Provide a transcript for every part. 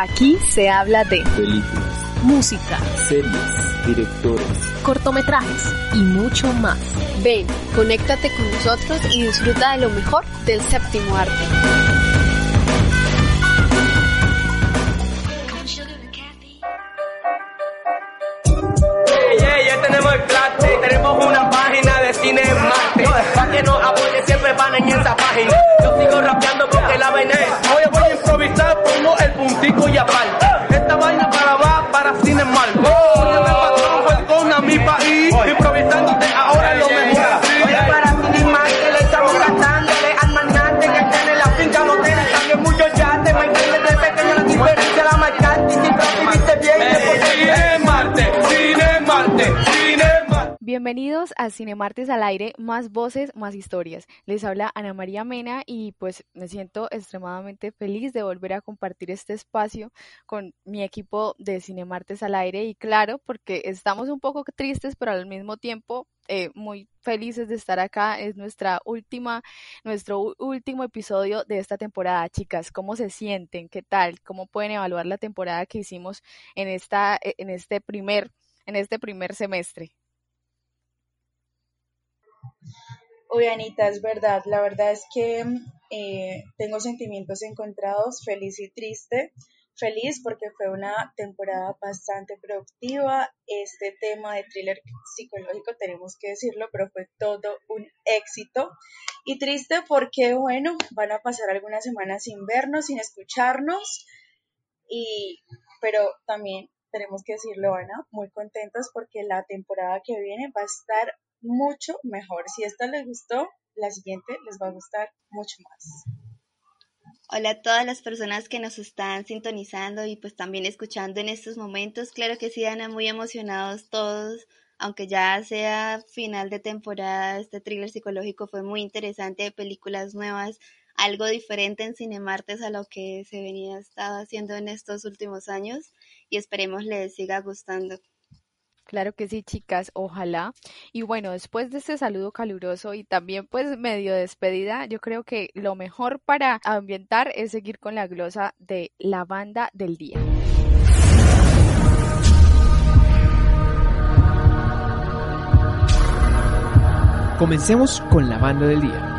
Aquí se habla de películas, música, series, directores, cortometrajes y mucho más. Ven, conéctate con nosotros y disfruta de lo mejor del séptimo arte. Bienvenidos a Cinemartes al aire, más voces, más historias. Les habla Ana María Mena y pues me siento extremadamente feliz de volver a compartir este espacio con mi equipo de Cinemartes al aire y claro, porque estamos un poco tristes, pero al mismo tiempo eh, muy felices de estar acá. Es nuestra última, nuestro último episodio de esta temporada. Chicas, ¿cómo se sienten? ¿Qué tal? ¿Cómo pueden evaluar la temporada que hicimos en esta, en este primer, en este primer semestre? Uy, Anita, es verdad. La verdad es que eh, tengo sentimientos encontrados, feliz y triste. Feliz porque fue una temporada bastante productiva. Este tema de thriller psicológico, tenemos que decirlo, pero fue todo un éxito. Y triste porque, bueno, van a pasar algunas semanas sin vernos, sin escucharnos. Y, pero también tenemos que decirlo, Ana, muy contentos porque la temporada que viene va a estar mucho mejor. Si esta les gustó, la siguiente les va a gustar mucho más. Hola a todas las personas que nos están sintonizando y pues también escuchando en estos momentos. Claro que sí, Ana, muy emocionados todos, aunque ya sea final de temporada, este thriller psicológico fue muy interesante, de películas nuevas, algo diferente en Cinemartes a lo que se venía estado haciendo en estos últimos años y esperemos les siga gustando. Claro que sí, chicas, ojalá. Y bueno, después de este saludo caluroso y también pues medio despedida, yo creo que lo mejor para ambientar es seguir con la glosa de la banda del día. Comencemos con la banda del día.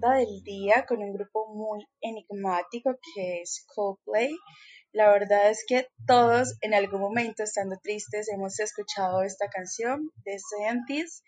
Banda del día con un grupo muy enigmático que es Coldplay. La verdad es que todos en algún momento estando tristes hemos escuchado esta canción de Scientist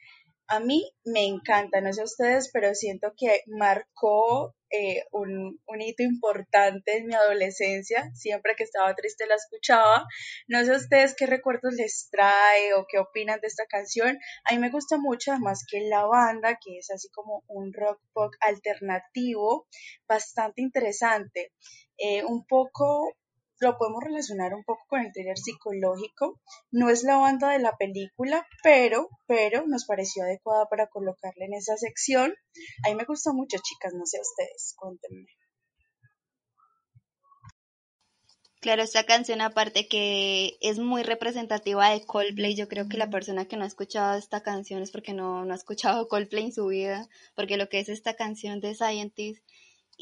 a mí me encanta, no sé ustedes, pero siento que marcó eh, un, hito importante en mi adolescencia. Siempre que estaba triste la escuchaba. No sé ustedes qué recuerdos les trae o qué opinan de esta canción. A mí me gusta mucho, además que la banda, que es así como un rock pop alternativo, bastante interesante. Eh, un poco lo podemos relacionar un poco con el thriller psicológico. No es la banda de la película, pero, pero nos pareció adecuada para colocarla en esa sección. A mí me gusta mucho, chicas, no sé ustedes, cuéntenme. Claro, esta canción aparte que es muy representativa de Coldplay, yo creo que la persona que no ha escuchado esta canción es porque no, no ha escuchado Coldplay en su vida, porque lo que es esta canción de Scientist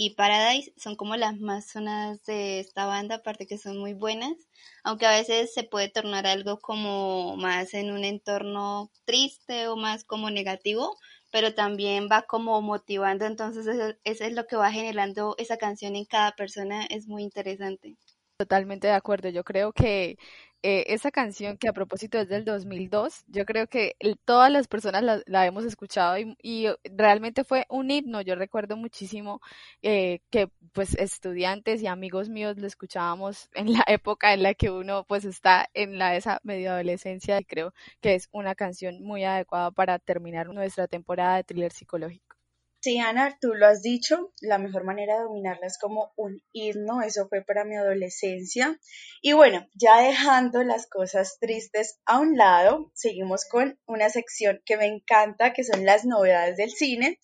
y Paradise son como las más sonadas de esta banda, aparte que son muy buenas, aunque a veces se puede tornar algo como más en un entorno triste o más como negativo, pero también va como motivando, entonces eso, es lo que va generando esa canción en cada persona, es muy interesante. Totalmente de acuerdo, yo creo que eh, esa canción que a propósito es del 2002, yo creo que todas las personas la, hemos escuchado y, realmente fue un himno. Yo recuerdo muchísimo eh, que pues estudiantes y amigos míos lo escuchábamos en la época en la que uno pues está en la esa medio adolescencia y creo que es una canción muy adecuada para terminar nuestra temporada de thriller psicológico. Sí, Ana, tú lo has dicho, la mejor manera de dominarla es como un himno, eso fue para mi adolescencia. Y bueno, ya dejando las cosas tristes a un lado, seguimos con una sección que me encanta, que son las novedades del cine.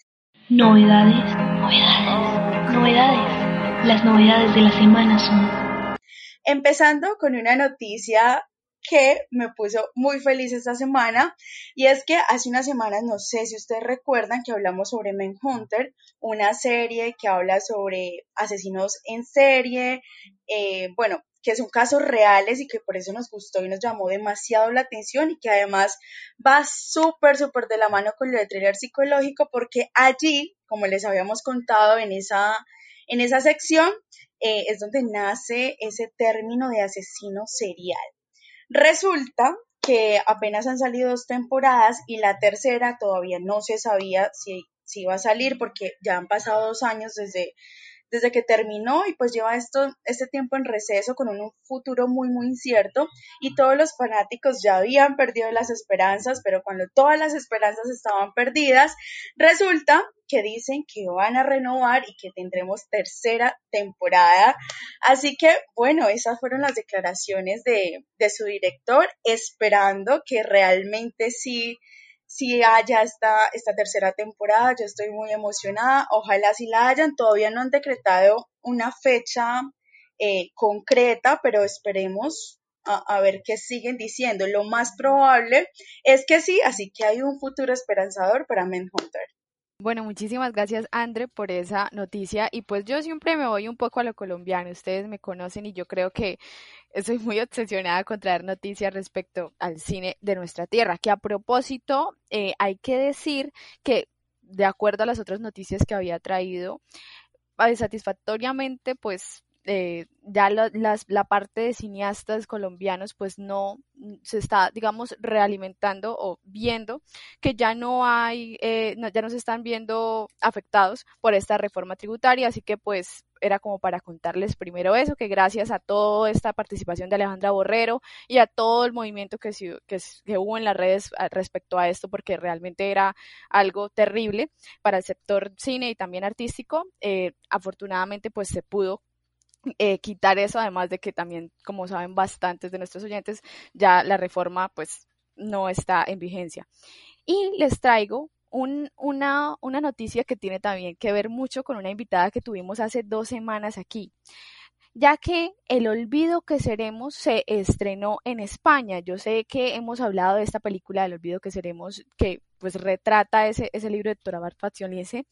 Novedades, novedades, novedades. Las novedades de la semana son... Empezando con una noticia que me puso muy feliz esta semana y es que hace unas semanas, no sé si ustedes recuerdan que hablamos sobre Hunter, una serie que habla sobre asesinos en serie, eh, bueno, que son casos reales y que por eso nos gustó y nos llamó demasiado la atención y que además va súper, súper de la mano con lo de thriller psicológico porque allí, como les habíamos contado en esa, en esa sección, eh, es donde nace ese término de asesino serial. Resulta que apenas han salido dos temporadas y la tercera todavía no se sabía si, si iba a salir porque ya han pasado dos años desde desde que terminó y pues lleva esto, este tiempo en receso con un futuro muy muy incierto y todos los fanáticos ya habían perdido las esperanzas, pero cuando todas las esperanzas estaban perdidas, resulta que dicen que van a renovar y que tendremos tercera temporada. Así que bueno, esas fueron las declaraciones de, de su director, esperando que realmente sí si haya esta, esta tercera temporada, yo estoy muy emocionada, ojalá si la hayan, todavía no han decretado una fecha eh, concreta, pero esperemos a, ver qué siguen diciendo. Lo más probable es que sí, así que hay un futuro esperanzador para Manhunter. Bueno, muchísimas gracias, Andre, por esa noticia. Y pues yo siempre me voy un poco a lo colombiano. Ustedes me conocen y yo creo que estoy muy obsesionada con traer noticias respecto al cine de nuestra tierra. Que a propósito, eh, hay que decir que, de acuerdo a las otras noticias que había traído, eh, satisfactoriamente, pues eh, ya la, la, parte de cineastas colombianos pues no mm, se está digamos realimentando o viendo que ya no hay eh, ya no se están viendo afectados por esta reforma tributaria. Así que pues era como para contarles primero eso que gracias a toda esta participación de Alejandra Borrero y a todo el movimiento que, que, que hubo en las redes respecto a esto porque realmente era algo terrible para el sector cine y también artístico eh, afortunadamente pues se pudo eh, quitar eso, además de que también, como saben bastantes de nuestros oyentes, ya la reforma pues no está en vigencia. Y les traigo un, una, una noticia que tiene también que ver mucho con una invitada que tuvimos hace dos semanas aquí ya que El olvido que seremos se estrenó en España. Yo sé que hemos hablado de esta película El olvido que seremos, que pues retrata ese, ese libro de Torabar Faccioniese,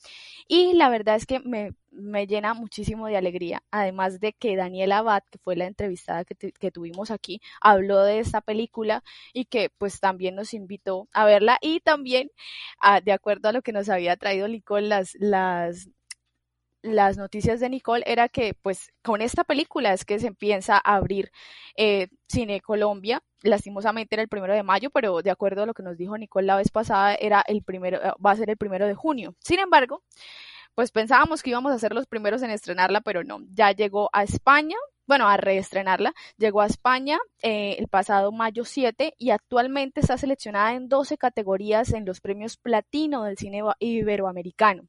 y la verdad es que me, me, llena muchísimo de alegría, además de que Daniela Abad, que fue la entrevistada que, que, tuvimos aquí, habló de esta película y que pues también nos invitó a verla y también, ah, de acuerdo a lo que nos había traído Nicole, las, las las noticias de Nicole era que pues con esta película es que se empieza a abrir eh, Cine Colombia. Lastimosamente era el primero de mayo, pero de acuerdo a lo que nos dijo Nicole la vez pasada, era el primero, eh, va a ser el primero de junio. Sin embargo, pues pensábamos que íbamos a ser los primeros en estrenarla, pero no, ya llegó a España, bueno, a reestrenarla, llegó a España eh, el pasado mayo 7 y actualmente está seleccionada en 12 categorías en los premios platino del cine iberoamericano.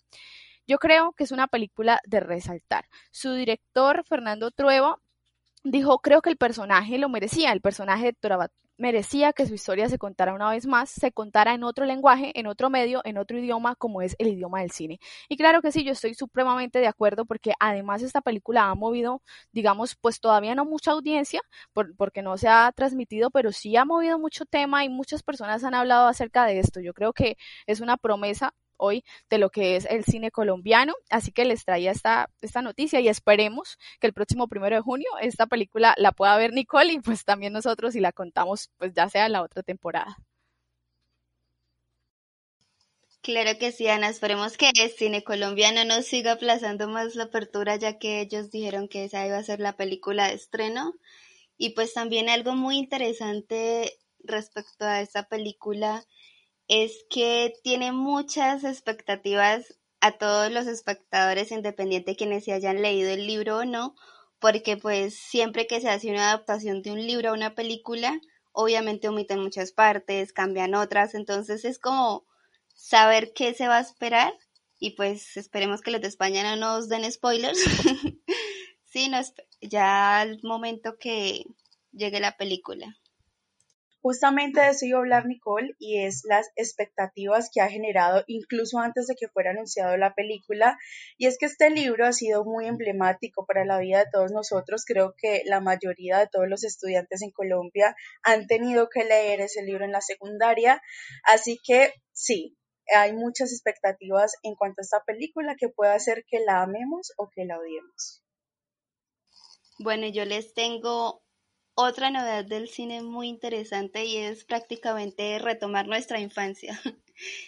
Yo creo que es una película de resaltar. Su director, Fernando Trueba, dijo, creo que el personaje lo merecía, el personaje de Torabat merecía que su historia se contara una vez más, se contara en otro lenguaje, en otro medio, en otro idioma, como es el idioma del cine. Y claro que sí, yo estoy supremamente de acuerdo porque además esta película ha movido, digamos, pues todavía no mucha audiencia, porque no se ha transmitido, pero sí ha movido mucho tema y muchas personas han hablado acerca de esto. Yo creo que es una promesa hoy de lo que es el cine colombiano. Así que les traía esta, esta noticia y esperemos que el próximo primero de junio esta película la pueda ver Nicole y pues también nosotros y la contamos pues ya sea en la otra temporada. Claro que sí, Ana. Esperemos que el cine colombiano no siga aplazando más la apertura, ya que ellos dijeron que esa iba a ser la película de estreno. Y pues también algo muy interesante respecto a esta película es que tiene muchas expectativas a todos los espectadores, independiente quienes se hayan leído el libro o no, porque pues siempre que se hace una adaptación de un libro a una película, obviamente omiten muchas partes, cambian otras, entonces es como saber qué se va a esperar y pues esperemos que los de España no nos den spoilers. sí, no, ya al momento que llegue la película. Justamente de eso iba a hablar Nicole y es las expectativas que ha generado incluso antes de que fuera anunciado la película. Y es que este libro ha sido muy emblemático para la vida de todos nosotros. Creo que la mayoría de todos los estudiantes en Colombia han tenido que leer ese libro en la secundaria. Así que sí, hay muchas expectativas en cuanto a esta película que puede hacer que la amemos o que la odiemos. Bueno, yo les tengo otra novedad del cine muy interesante y es prácticamente retomar nuestra infancia.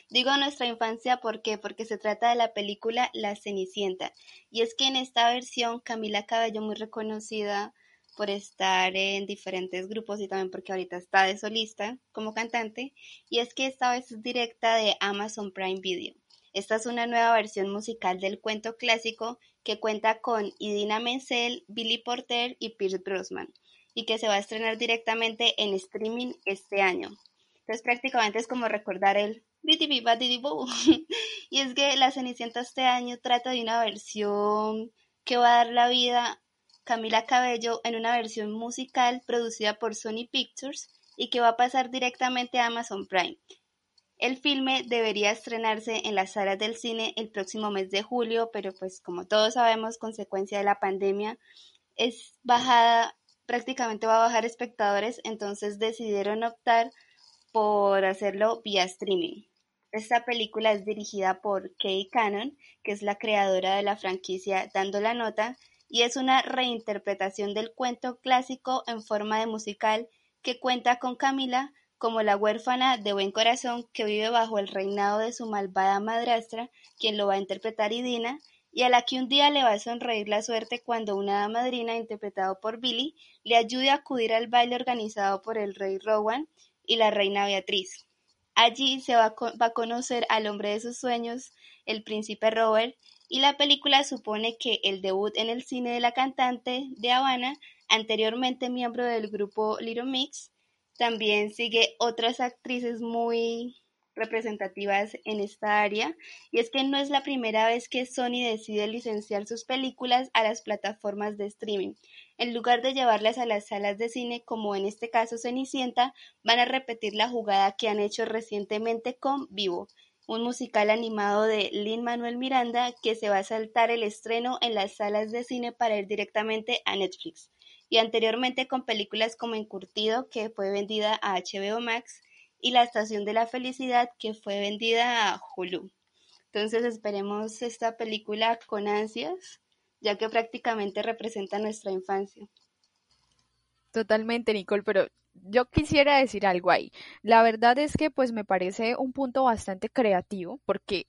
Digo nuestra infancia ¿por qué? porque se trata de la película La Cenicienta. Y es que en esta versión Camila Cabello, muy reconocida por estar en diferentes grupos y también porque ahorita está de solista como cantante, y es que esta vez es directa de Amazon Prime Video. Esta es una nueva versión musical del cuento clásico que cuenta con Idina Menzel, Billy Porter y Pierce Brosnan y que se va a estrenar directamente en streaming este año. Entonces prácticamente es como recordar el y es que La Cenicienta este año trata de una versión que va a dar la vida Camila Cabello en una versión musical producida por Sony Pictures y que va a pasar directamente a Amazon Prime. El filme debería estrenarse en las salas del cine el próximo mes de julio, pero pues como todos sabemos, consecuencia de la pandemia, es bajada, prácticamente va a bajar espectadores, entonces decidieron optar por hacerlo vía streaming. Esta película es dirigida por Kay Cannon, que es la creadora de la franquicia Dando la Nota, y es una reinterpretación del cuento clásico en forma de musical que cuenta con Camila como la huérfana de buen corazón que vive bajo el reinado de su malvada madrastra, quien lo va a interpretar Idina, y a la que un día le va a sonreír la suerte cuando una madrina, interpretado por Billy, le ayude a acudir al baile organizado por el rey Rowan y la reina Beatriz. Allí se va a, conocer al hombre de sus sueños, el príncipe Robert, y la película supone que el debut en el cine de la cantante de Habana, anteriormente miembro del grupo Little Mix, también sigue otras actrices muy representativas en esta área, y es que no es la primera vez que Sony decide licenciar sus películas a las plataformas de streaming. En lugar de llevarlas a las salas de cine, como en este caso Cenicienta, van a repetir la jugada que han hecho recientemente con Vivo, un musical animado de Lin Manuel Miranda que se va a saltar el estreno en las salas de cine para ir directamente a Netflix y anteriormente con películas como Encurtido, que fue vendida a HBO Max, y La Estación de la Felicidad, que fue vendida a Hulu. Entonces esperemos esta película con ansias, ya que prácticamente representa nuestra infancia. Totalmente, Nicole, pero yo quisiera decir algo ahí. La verdad es que pues me parece un punto bastante creativo porque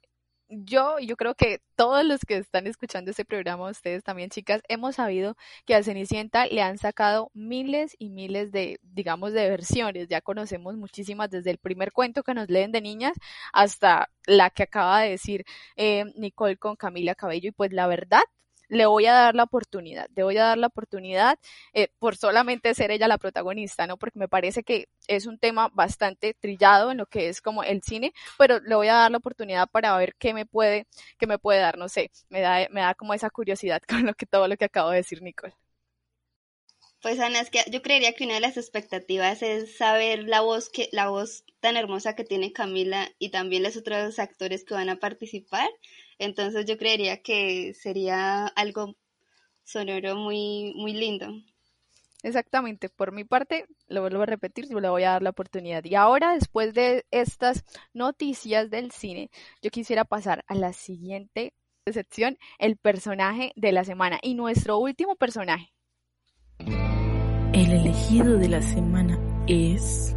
yo, yo creo que todos los que están escuchando este programa, ustedes también, chicas, hemos sabido que a Cenicienta le han sacado miles y miles de, digamos, de versiones. Ya conocemos muchísimas, desde el primer cuento que nos leen de niñas hasta la que acaba de decir eh, Nicole con Camila Cabello. Y pues la verdad le voy a dar la oportunidad, le voy a dar la oportunidad eh, por solamente ser ella la protagonista, ¿no? Porque me parece que es un tema bastante trillado en lo que es como el cine, pero le voy a dar la oportunidad para ver qué me puede, qué me puede dar, no sé, me da, me da como esa curiosidad con lo que todo lo que acabo de decir, Nicole. Pues Ana, es que yo creería que una de las expectativas es saber la voz que, la voz tan hermosa que tiene Camila y también los otros actores que van a participar. Entonces yo creería que sería algo sonoro muy, muy lindo. Exactamente, por mi parte, lo vuelvo a repetir, yo le voy a dar la oportunidad. Y ahora, después de estas noticias del cine, yo quisiera pasar a la siguiente sección, el personaje de la semana. Y nuestro último personaje. El elegido de la semana es...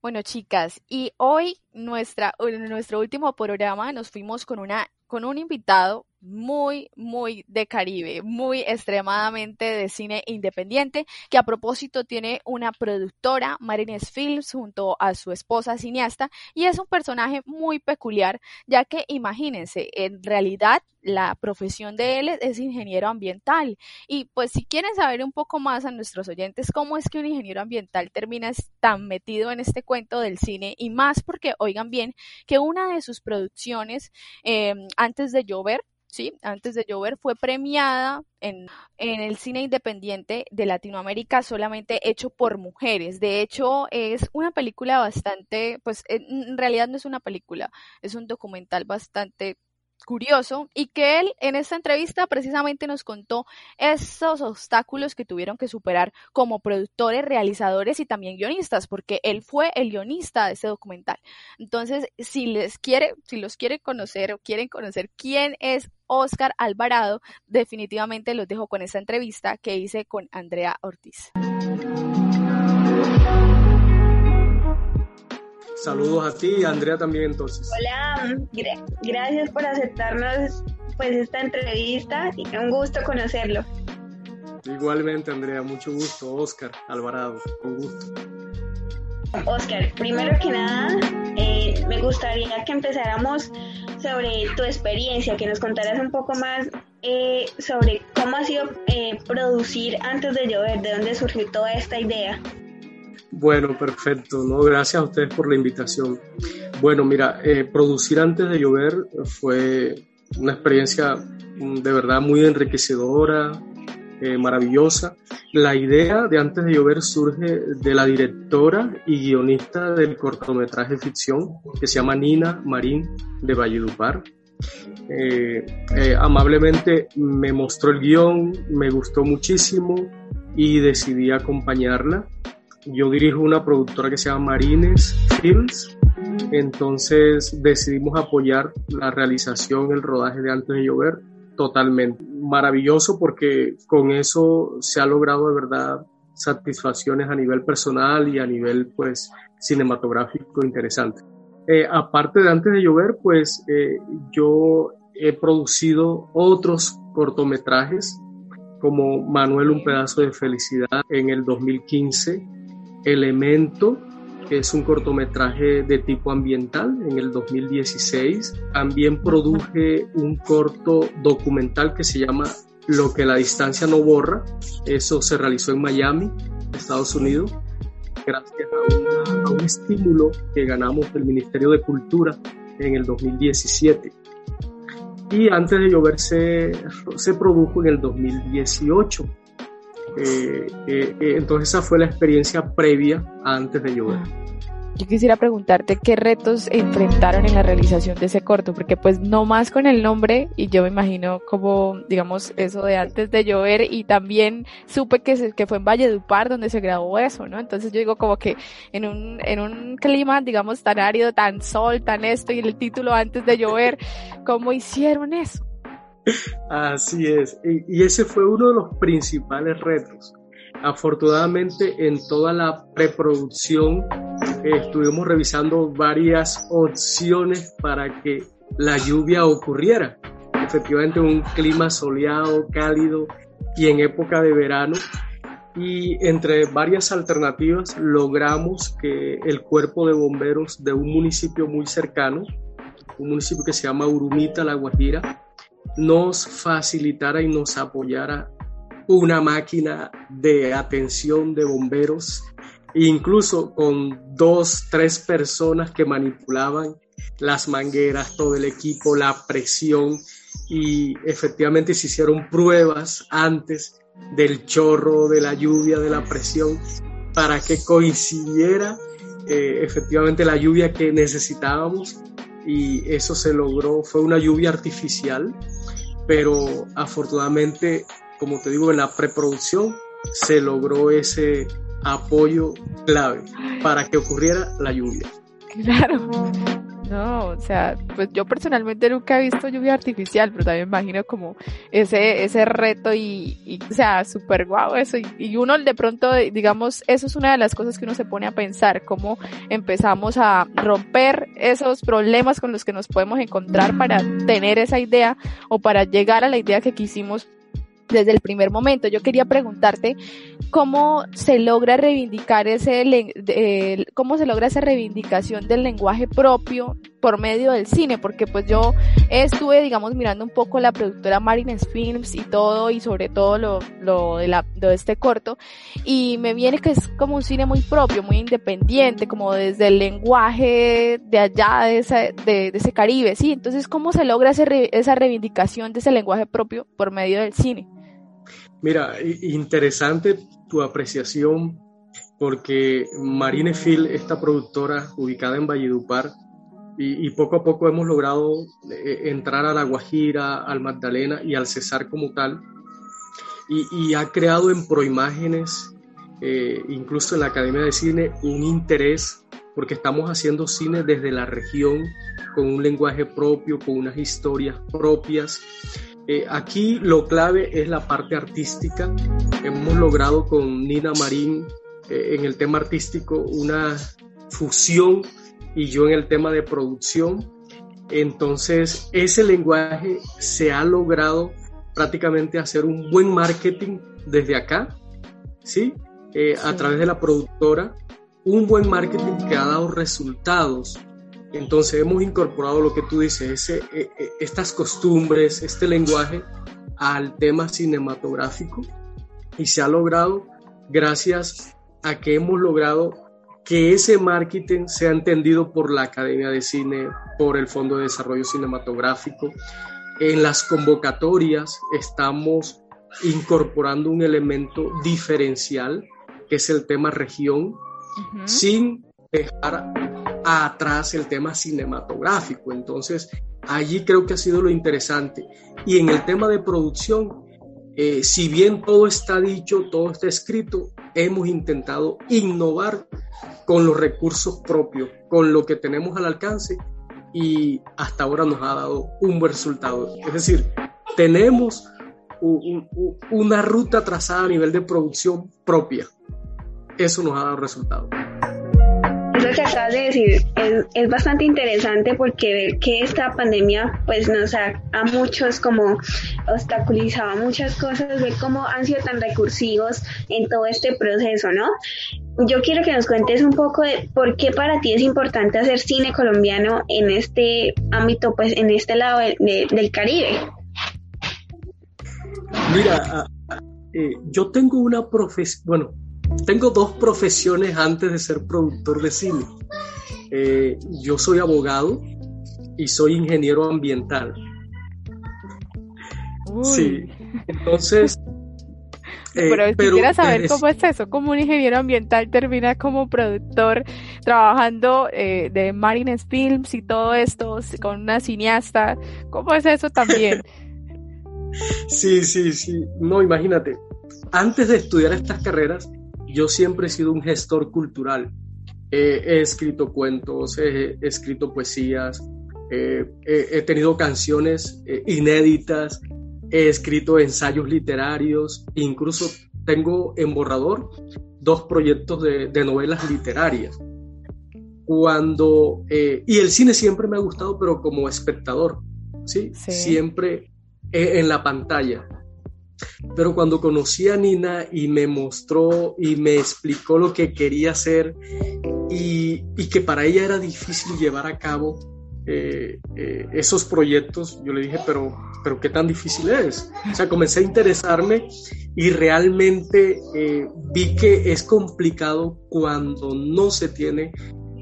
Bueno, chicas, y hoy nuestra, en nuestro último programa nos fuimos con una con un invitado muy, muy de Caribe, muy extremadamente de cine independiente, que a propósito tiene una productora, Marines Films, junto a su esposa cineasta, y es un personaje muy peculiar, ya que imagínense, en realidad la profesión de él es ingeniero ambiental. Y pues si quieren saber un poco más a nuestros oyentes cómo es que un ingeniero ambiental termina tan metido en este cuento del cine, y más porque, oigan bien, que una de sus producciones, eh, antes de llover, ¿sí? Antes de llover fue premiada en, en, el cine independiente de Latinoamérica solamente hecho por mujeres. De hecho, es una película bastante, pues en realidad no es una película, es un documental bastante curioso y que él en esta entrevista precisamente nos contó esos obstáculos que tuvieron que superar como productores, realizadores y también guionistas, porque él fue el guionista de ese documental. Entonces, si les quiere, si los quiere conocer o quieren conocer quién es Oscar Alvarado, definitivamente los dejo con esta entrevista que hice con Andrea Ortiz. Saludos a ti y a Andrea también entonces. Hola, gracias por aceptarnos pues esta entrevista y un gusto conocerlo. Igualmente Andrea, mucho gusto. Oscar Alvarado, con gusto. Oscar, primero que nada, eh, me gustaría que empezáramos sobre tu experiencia, que nos contaras un poco más eh, sobre cómo ha sido eh, producir antes de llover, de dónde surgió toda esta idea. Bueno, perfecto. No, gracias a ustedes por la invitación. Bueno, mira, eh, producir antes de llover fue una experiencia mm, de verdad muy enriquecedora, eh, maravillosa. La idea de Antes de Llover surge de la directora y guionista del cortometraje ficción que se llama Nina Marín de Valledupar. Eh, amablemente me mostró el guion, me gustó muchísimo y decidí acompañarla. Yo dirijo una productora que se llama Marines Films, entonces decidimos apoyar la realización, el rodaje de Antes de Llover totalmente. Maravilloso porque con eso se ha logrado de verdad satisfacciones a nivel personal y a nivel pues cinematográfico interesante. Eh, aparte de Antes de Llover, pues eh, yo he producido otros cortometrajes como Manuel Un pedazo de felicidad en el 2015, Elemento que es un cortometraje de tipo ambiental en el 2016. También produje un corto documental que se llama Lo que la distancia no borra. Eso se realizó en Miami, Estados Unidos, gracias a, un estímulo que ganamos del Ministerio de Cultura en el 2017. Y antes de llover se, se produjo en el 2018 eh, eh, eh, entonces esa fue la experiencia previa antes de llover. Yo quisiera preguntarte qué retos enfrentaron en la realización de ese corto, porque pues no más con el nombre y yo me imagino como, digamos, eso de antes de llover y también supe que, que fue en Valledupar donde se grabó eso, ¿no? Entonces yo digo como que en un, en un clima, digamos, tan árido, tan sol, tan esto y el título antes de llover, ¿cómo hicieron eso? Así es, y, ese fue uno de los principales retos. Afortunadamente en toda la preproducción eh, estuvimos revisando varias opciones para que la lluvia ocurriera. Efectivamente un clima soleado, cálido y en época de verano. Y entre varias alternativas logramos que el cuerpo de bomberos de un municipio muy cercano, un municipio que se llama Urumita, La Guajira, nos facilitara y nos apoyara una máquina de atención de bomberos, incluso con dos, tres personas que manipulaban las mangueras, todo el equipo, la presión y efectivamente se hicieron pruebas antes del chorro, de la lluvia, de la presión, para que coincidiera eh, efectivamente la lluvia que necesitábamos y eso se logró, fue una lluvia artificial, pero afortunadamente, como te digo, en la preproducción se logró ese apoyo clave para que ocurriera la lluvia. Claro. No, o sea, pues yo personalmente nunca he visto lluvia artificial, pero también me imagino como ese, ese reto y, o sea, súper guau eso. Y, uno de pronto, digamos, eso es una de las cosas que uno se pone a pensar, cómo empezamos a romper esos problemas con los que nos podemos encontrar para tener esa idea o para llegar a la idea que quisimos desde el primer momento. Yo quería preguntarte cómo se logra reivindicar ese, cómo se logra esa reivindicación del lenguaje propio por medio del cine, porque pues yo estuve, digamos, mirando un poco la productora Marines Films y todo, y sobre todo lo, lo de, la, de este corto, y me viene que es como un cine muy propio, muy independiente, como desde el lenguaje de allá, de ese, de, ese Caribe, ¿sí? Entonces, ¿cómo se logra esa reivindicación de ese lenguaje propio por medio del cine? Mira, interesante tu apreciación porque Marine Phil, esta productora ubicada en Valledupar, y, poco a poco hemos logrado eh, entrar a La Guajira, al Magdalena y al Cesar como tal, y, ha creado en Proimágenes, eh, incluso en la Academia de Cine, un interés, porque estamos haciendo cine desde la región, con un lenguaje propio, con unas historias propias, eh, aquí lo clave es la parte artística. Hemos logrado con Nina Marín eh, en el tema artístico una fusión y yo en el tema de producción. Entonces, ese lenguaje se ha logrado prácticamente hacer un buen marketing desde acá, ¿sí? Eh, a través de la productora, un buen marketing que ha dado resultados entonces hemos incorporado lo que tú dices, ese, e, e, estas costumbres, este lenguaje al tema cinematográfico y se ha logrado gracias a que hemos logrado que ese marketing sea entendido por la Academia de Cine, por el Fondo de Desarrollo Cinematográfico. En las convocatorias estamos incorporando un elemento diferencial, que es el tema región, sin dejar atrás el tema cinematográfico. Entonces, allí creo que ha sido lo interesante. Y en el tema de producción, eh, si bien todo está dicho, todo está escrito, hemos intentado innovar con los recursos propios, con lo que tenemos al alcance y hasta ahora nos ha dado un buen resultado. Es decir, tenemos una ruta trazada a nivel de producción propia. Eso nos ha dado resultado. Que acabas de decir es, bastante interesante porque ver que esta pandemia pues nos ha a muchos como obstaculizado muchas cosas, ver cómo han sido tan recursivos en todo este proceso, ¿no? Yo quiero que nos cuentes un poco de por qué para ti es importante hacer cine colombiano en este ámbito, pues en este lado del Caribe. Mira, eh, yo tengo una profesión, bueno, tengo dos profesiones antes de ser productor de cine. Eh, yo soy abogado y soy ingeniero ambiental. Sí, entonces... Eh, pero quisiera saber cómo es eso, cómo un ingeniero ambiental termina como productor trabajando de Marines Films y todo esto con una cineasta, ¿cómo es eso también? Sí, sí, sí. No, imagínate. Antes de estudiar estas carreras, yo siempre he sido un gestor cultural. he escrito cuentos, he, escrito poesías, he tenido canciones eh, inéditas, he escrito ensayos literarios, incluso tengo en borrador dos proyectos de, novelas literarias. Cuando, eh, y el cine siempre me ha gustado, pero como espectador, ¿sí? sí. Siempre eh, en la pantalla. Pero cuando conocí a Nina y me mostró y me explicó lo que quería hacer y, que para ella era difícil llevar a cabo eh, eh, esos proyectos, yo le dije, pero, pero ¿qué tan difícil es? O sea, comencé a interesarme y realmente vi que es complicado cuando no se tiene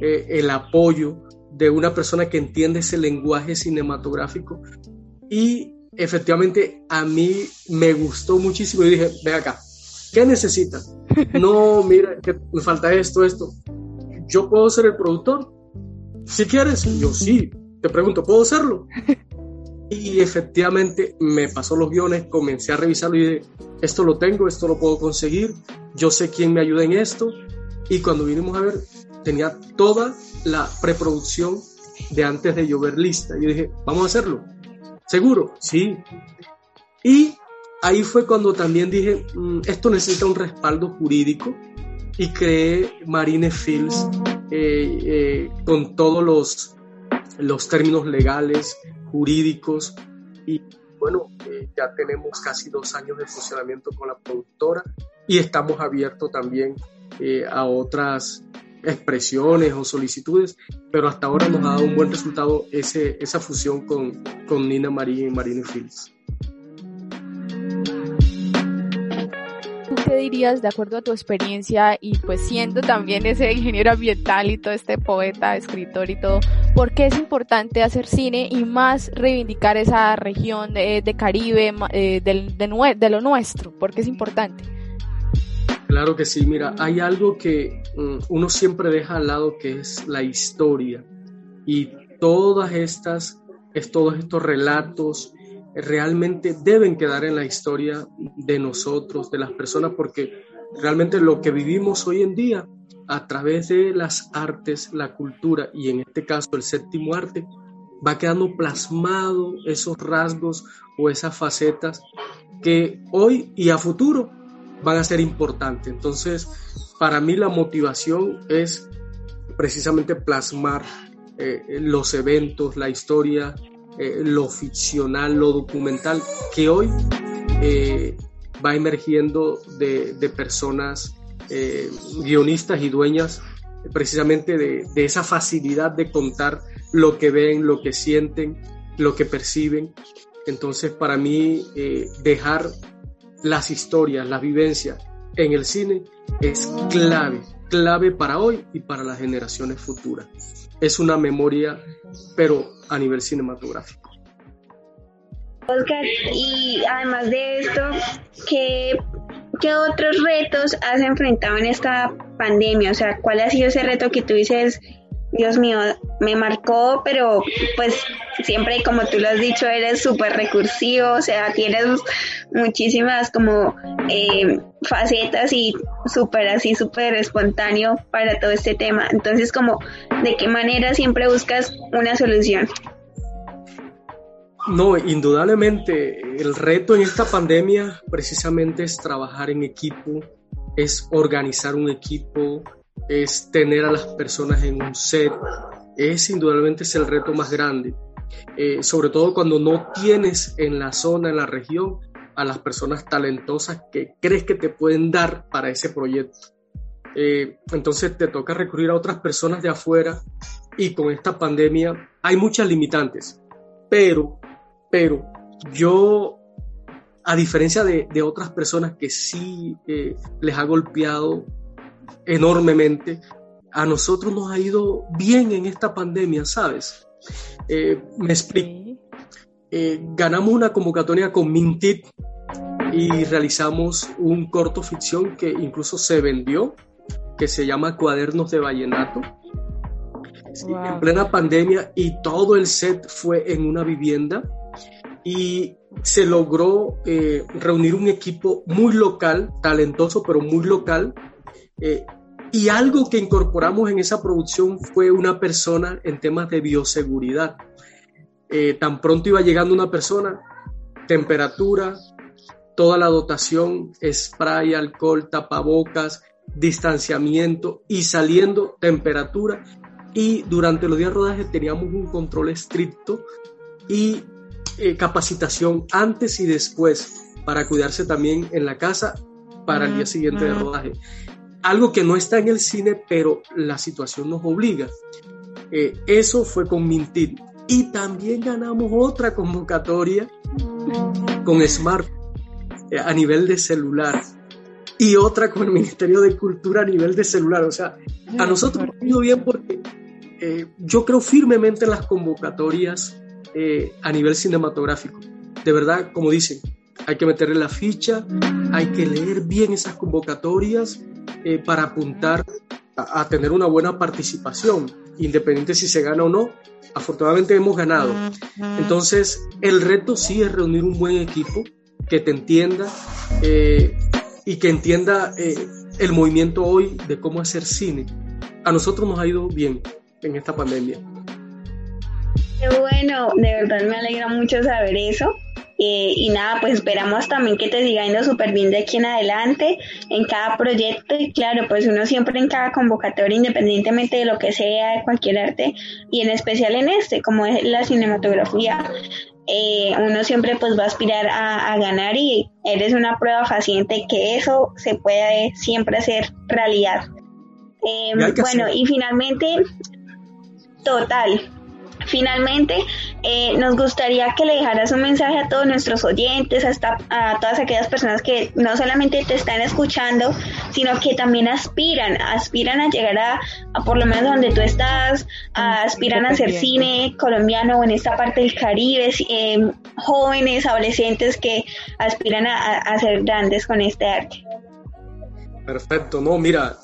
el apoyo de una persona que entiende ese lenguaje cinematográfico y efectivamente a mí me gustó muchísimo y dije, ve acá, ¿qué necesitas? No, mira, que me falta esto, esto. ¿Yo puedo ser el productor? Si quieres, yo sí. Te pregunto, ¿puedo serlo? Y efectivamente me pasó los guiones, comencé a revisarlo y dije, esto lo tengo, esto lo puedo conseguir, yo sé quién me ayuda en esto. Y cuando vinimos a ver, tenía toda la preproducción de antes de llover lista. Yo dije, vamos a hacerlo. ¿Seguro? Sí. Y ahí fue cuando también dije, mm, esto necesita un respaldo jurídico y creé Marine Fields eh, eh, con todos los, los términos legales, jurídicos y bueno, eh, ya tenemos casi dos años de funcionamiento con la productora y estamos abiertos también a otras expresiones o solicitudes, pero hasta ahora nos ha dado un buen resultado ese, esa fusión con, con Nina María y Marina Fields. ¿Tú qué dirías de acuerdo a tu experiencia y pues siendo también ese ingeniero ambiental y todo este poeta, escritor y todo, por qué es importante hacer cine y más reivindicar esa región de, Caribe, eh, del, de, de lo nuestro? ¿Por qué es importante? Claro que sí, mira, hay algo que mm, uno siempre deja al lado que es la historia. Y todas estas, todos estos relatos realmente deben quedar en la historia de nosotros, de las personas, porque realmente lo que vivimos hoy en día a través de las artes, la cultura y en este caso el séptimo arte, va quedando plasmado esos rasgos o esas facetas que hoy y a futuro van a ser importantes. Entonces, para mí la motivación es precisamente plasmar eh, los eventos, la historia, eh, lo ficcional, lo documental, que hoy eh, va emergiendo de, de personas guionistas y dueñas precisamente de, de, esa facilidad de contar lo que ven, lo que sienten, lo que perciben. Entonces, para mí, dejar las historias, las vivencias en el cine es clave, clave para hoy y para las generaciones futuras. Es una memoria, pero a nivel cinematográfico. Oscar, y además de esto, ¿qué, ¿qué otros retos has enfrentado en esta pandemia? O sea, ¿cuál ha sido ese reto que tú dices, Dios mío, me marcó, pero pues siempre, como tú lo has dicho, eres súper recursivo, o sea, tienes muchísimas como eh, facetas y súper así, súper espontáneo para todo este tema. Entonces, como, ¿de qué manera siempre buscas una solución? No, indudablemente el reto en esta pandemia precisamente es trabajar en equipo, es organizar un equipo, es tener a las personas en un set, es indudablemente es el reto más grande, eh, sobre todo cuando no tienes en la zona, en la región, a las personas talentosas que crees que te pueden dar para ese proyecto. Eh, entonces te toca recurrir a otras personas de afuera y con esta pandemia hay muchas limitantes, pero pero yo, a diferencia de, otras personas que sí eh, les ha golpeado enormemente, a nosotros nos ha ido bien en esta pandemia, ¿sabes? Eh, me explico. Eh, ganamos una convocatoria con Mintit y realizamos un corto ficción que incluso se vendió, que se llama Cuadernos de Vallenato. En plena pandemia y todo el set fue en una vivienda y se logró eh, reunir un equipo muy local, talentoso, pero muy local. Eh, y algo que incorporamos en esa producción fue una persona en temas de bioseguridad. Eh, tan pronto iba llegando una persona, temperatura, toda la dotación, spray, alcohol, tapabocas, distanciamiento y saliendo temperatura. Y durante los días de rodaje teníamos un control estricto y eh, capacitación antes y después para cuidarse también en la casa para el día siguiente de rodaje. Algo que no está en el cine, pero la situación nos obliga. Eh, eso fue con Mintit. Y también ganamos otra convocatoria con Smart eh, a nivel de celular y otra con el Ministerio de Cultura a nivel de celular. O sea, a nosotros nos ha ido bien porque yo creo firmemente en las convocatorias eh, a nivel cinematográfico. De verdad, como dicen, hay que meterle la ficha, hay que leer bien esas convocatorias eh, para apuntar a, tener una buena participación, independiente si se gana o no. Afortunadamente hemos ganado. Entonces, el reto sí es reunir un buen equipo que te entienda eh, y que entienda el movimiento hoy de cómo hacer cine. A nosotros nos ha ido bien en esta pandemia. Qué bueno, de verdad me alegra mucho saber eso. Eh, y nada, pues esperamos también que te siga yendo súper bien de aquí en adelante en cada proyecto y claro, pues uno siempre en cada convocatoria, independientemente de lo que sea, de cualquier arte y en especial en este, como es la cinematografía, eh, uno siempre pues va a aspirar a, ganar y eres una prueba faciente que eso se puede siempre hacer realidad. Eh, bueno, y finalmente, total, Finalmente, eh, nos gustaría que le dejaras un mensaje a todos nuestros oyentes, hasta a todas aquellas personas que no solamente te están escuchando, sino que también aspiran, aspiran a llegar a, por lo menos donde tú estás, aspiran a hacer cine colombiano o en esta parte del Caribe, eh, jóvenes, adolescentes que aspiran a, ser grandes con este arte. Perfecto, no, mira,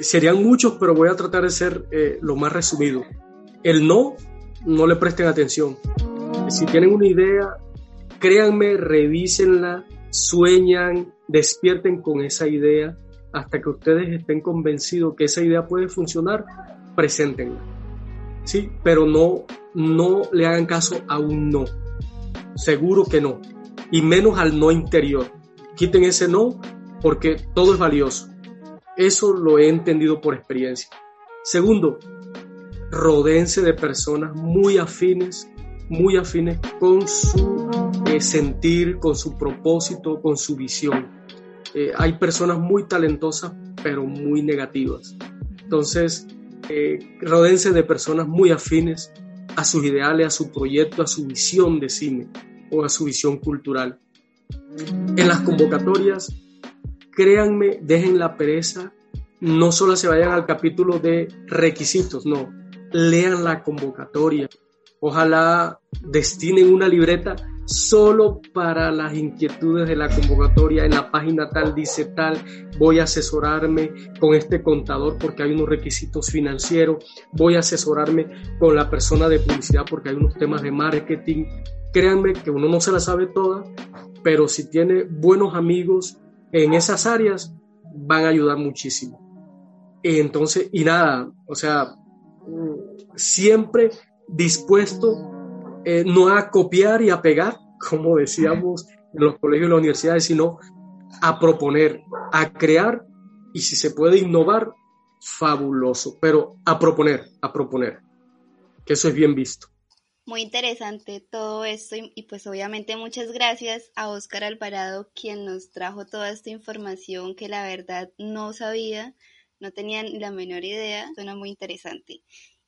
serían muchos, pero voy a tratar de ser eh, lo más resumido. El no no le presten atención. Si tienen una idea, créanme, revísenla, sueñan, despierten con esa idea hasta que ustedes estén convencidos que esa idea puede funcionar, preséntenla. Sí, pero no, no le hagan caso a un no. Seguro que no. Y menos al no interior. Quiten ese no porque todo es valioso. Eso lo he entendido por experiencia. Segundo, rodeense de personas muy afines, muy afines con su eh, sentir, con su propósito, con su visión. Eh, hay personas muy talentosas, pero muy negativas. Entonces, eh, rodeense de personas muy afines a sus ideales, a su proyecto, a su visión de cine o a su visión cultural. En las convocatorias, créanme, dejen la pereza, no solo se vayan al capítulo de requisitos, no, lean la convocatoria, ojalá destinen una libreta solo para las inquietudes de la convocatoria. En la página tal dice tal, voy a asesorarme con este contador porque hay unos requisitos financieros, voy a asesorarme con la persona de publicidad porque hay unos temas de marketing. Créanme que uno no se la sabe toda, pero si tiene buenos amigos en esas áreas, van a ayudar muchísimo. Entonces, y nada, o sea, siempre dispuesto eh, no a copiar y a pegar, como decíamos en los colegios y las universidades, sino a proponer, a crear y si se puede innovar, fabuloso, pero a proponer, a proponer, que eso es bien visto. Muy interesante todo esto y, pues obviamente muchas gracias a Óscar Alvarado quien nos trajo toda esta información que la verdad no sabía, no tenía la menor idea, suena muy interesante.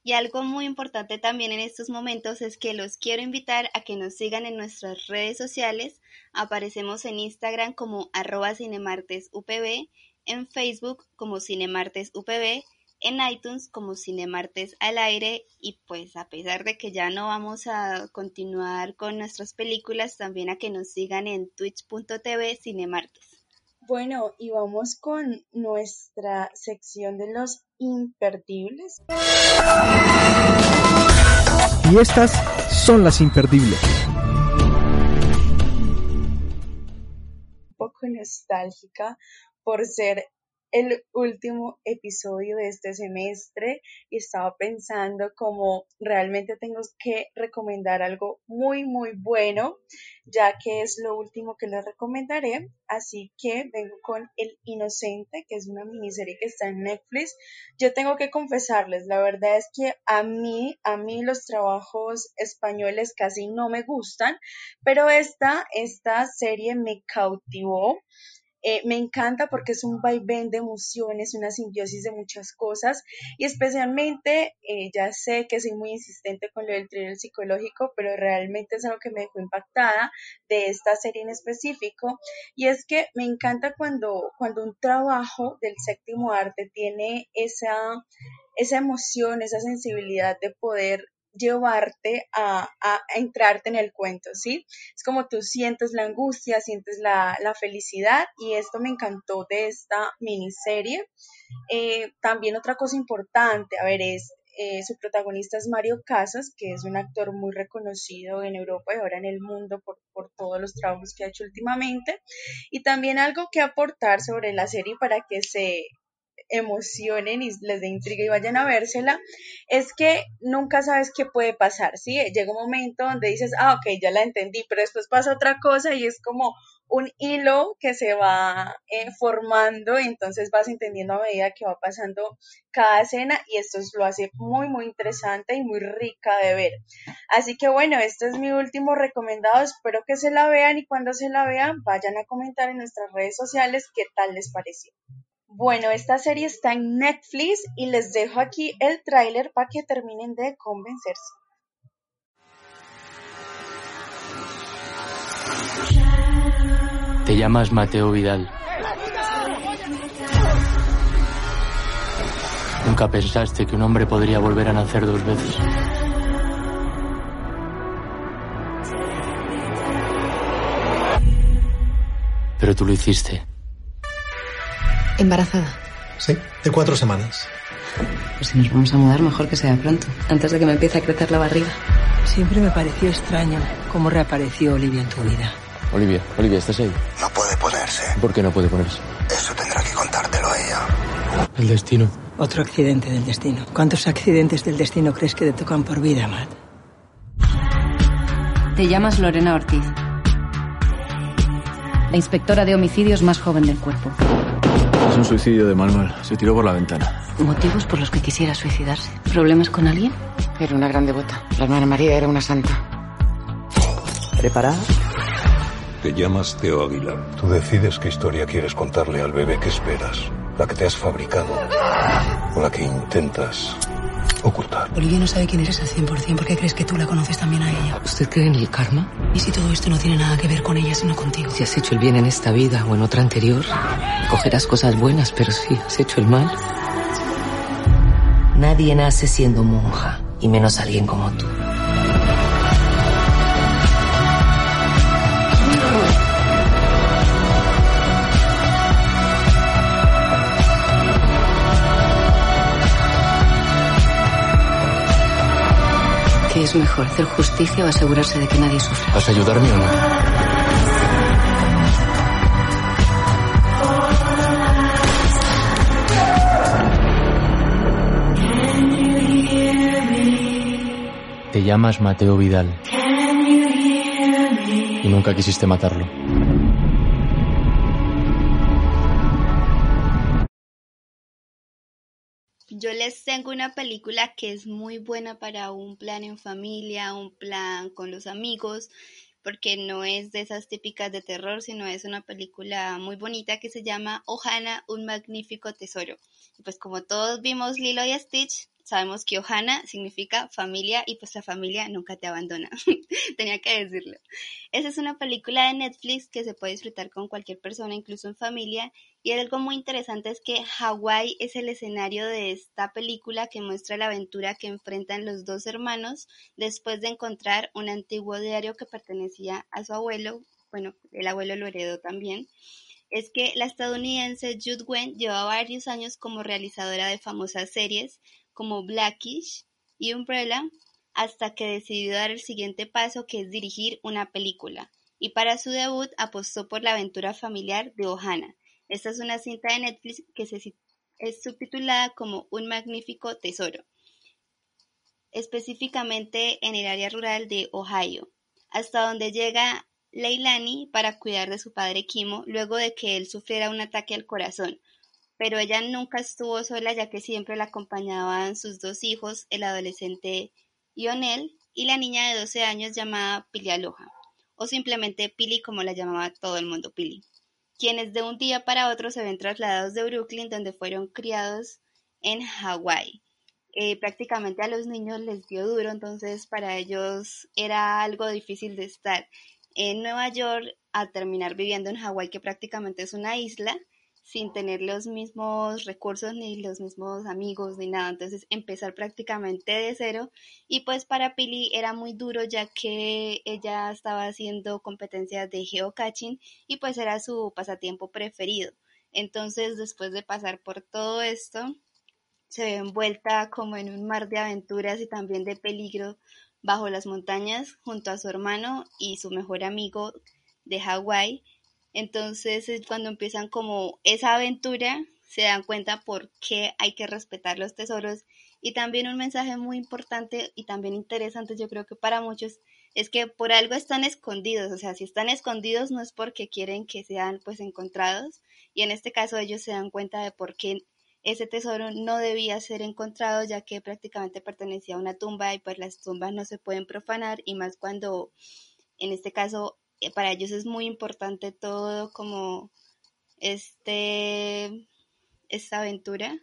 Y algo muy importante también en estos momentos es que los quiero invitar a que nos sigan en nuestras redes sociales. Aparecemos en Instagram como arroba cinemartesupb, en Facebook como cinemartesupb, en iTunes como Cinemartes al aire y pues a pesar de que ya no vamos a continuar con nuestras películas, también a que nos sigan en twitch.tv Cinemartes. Bueno, y vamos con nuestra sección de los imperdibles. Y estas son las imperdibles. Un poco nostálgica por ser el último episodio de este semestre y estaba pensando como realmente tengo que recomendar algo muy muy bueno ya que es lo último que les recomendaré. Así que vengo con El Inocente que es una miniserie que está en Netflix. Yo tengo que confesarles la verdad es que a mí a mí los trabajos españoles casi no me gustan pero esta esta serie me cautivó eh, me encanta porque es un vaivén de emociones, una simbiosis de muchas cosas. Y especialmente eh, ya sé que soy muy insistente con lo del thriller psicológico, pero realmente es algo que me dejó impactada de esta serie en específico. Y es que me encanta cuando, cuando un trabajo del séptimo arte tiene esa, esa emoción, esa sensibilidad de poder llevarte a, a, entrarte en el cuento, ¿sí? Es como tú sientes la angustia, sientes la, la felicidad y esto me encantó de esta miniserie. Eh, también otra cosa importante, a ver, es eh, su protagonista es Mario Casas, que es un actor muy reconocido en Europa y ahora en el mundo por, por, todos los trabajos que ha hecho últimamente. Y también algo que aportar sobre la serie para que se emocionen y les dé intriga y vayan a vérsela, es que nunca sabes qué puede pasar, ¿sí? Llega un momento donde dices, ah, ok, ya la entendí, pero después pasa otra cosa y es como un hilo que se va eh, formando, entonces vas entendiendo a medida que va pasando cada escena y esto lo hace muy, muy interesante y muy rica de ver. Así que bueno, este es mi último recomendado, espero que se la vean y cuando se la vean vayan a comentar en nuestras redes sociales qué tal les pareció. Bueno, esta serie está en Netflix y les dejo aquí el tráiler para que terminen de convencerse. Te llamas Mateo Vidal. Nunca pensaste que un hombre podría volver a nacer dos veces. Pero tú lo hiciste. ¿Embarazada? Sí, de cuatro semanas. Pues si nos vamos a mudar, mejor que sea pronto, antes de que me empiece a crecer la barriga. Siempre me pareció extraño cómo reapareció Olivia en tu vida. Olivia, Olivia, ¿estás ahí? No puede ponerse. ¿Por qué no puede ponerse? Eso tendrá que contártelo a ella. El destino. Otro accidente del destino. ¿Cuántos accidentes del destino crees que te tocan por vida, Matt? Te llamas Lorena Ortiz. La inspectora de homicidios más joven del cuerpo. Es un suicidio de mal mal. Se tiró por la ventana. ¿Motivos por los que quisiera suicidarse? ¿Problemas con alguien? Era una gran devota. La hermana María era una santa. ¿Preparada? Te llamas Teo Aguilar. Tú decides qué historia quieres contarle al bebé que esperas. La que te has fabricado. O la que intentas ocultar. Olivia no sabe quién eres al 100%. ¿Por qué crees que tú la conoces también a ella? ¿Usted cree en el karma? ¿Y si todo esto no tiene nada que ver con ella, sino contigo? Si has hecho el bien en esta vida o en otra anterior, cogerás cosas buenas, pero si has hecho el mal... Nadie nace siendo monja, y menos alguien como tú. Mejor, hacer justicia o asegurarse de que nadie sufra? ¿Vas a ayudarme o no? Te llamas Mateo Vidal. Y nunca quisiste matarlo. Película que es muy buena para un plan en familia, un plan con los amigos, porque no es de esas típicas de terror, sino es una película muy bonita que se llama Ohana, un magnífico tesoro. Y pues como todos vimos Lilo y Stitch, sabemos que Ohana significa familia y pues la familia nunca te abandona. Tenía que decirlo. Esa es una película de Netflix que se puede disfrutar con cualquier persona, incluso en familia. Y algo muy interesante es que Hawái es el escenario de esta película que muestra la aventura que enfrentan los dos hermanos después de encontrar un antiguo diario que pertenecía a su abuelo. Bueno, el abuelo lo heredó también es que la estadounidense Jude Wen lleva varios años como realizadora de famosas series como Blackish y Umbrella hasta que decidió dar el siguiente paso que es dirigir una película. Y para su debut apostó por la aventura familiar de Ohana. Esta es una cinta de Netflix que es subtitulada como Un magnífico tesoro, específicamente en el área rural de Ohio, hasta donde llega Leilani para cuidar de su padre Kimo luego de que él sufriera un ataque al corazón, pero ella nunca estuvo sola ya que siempre la acompañaban sus dos hijos, el adolescente Lionel y la niña de 12 años llamada Pili Aloha, o simplemente Pili como la llamaba todo el mundo Pili, quienes de un día para otro se ven trasladados de Brooklyn donde fueron criados en Hawái. Eh, prácticamente a los niños les dio duro, entonces para ellos era algo difícil de estar en Nueva York a terminar viviendo en Hawái, que prácticamente es una isla, sin tener los mismos recursos ni los mismos amigos ni nada. Entonces empezar prácticamente de cero y pues para Pili era muy duro ya que ella estaba haciendo competencias de geocaching y pues era su pasatiempo preferido. Entonces después de pasar por todo esto se ve envuelta como en un mar de aventuras y también de peligro bajo las montañas junto a su hermano y su mejor amigo de Hawái entonces es cuando empiezan como esa aventura, se dan cuenta por qué hay que respetar los tesoros. Y también un mensaje muy importante y también interesante yo creo que para muchos es que por algo están escondidos, o sea, si están escondidos no es porque quieren que sean pues encontrados. Y en este caso ellos se dan cuenta de por qué ese tesoro no debía ser encontrado ya que prácticamente pertenecía a una tumba y pues las tumbas no se pueden profanar. Y más cuando en este caso para ellos es muy importante todo como este esta aventura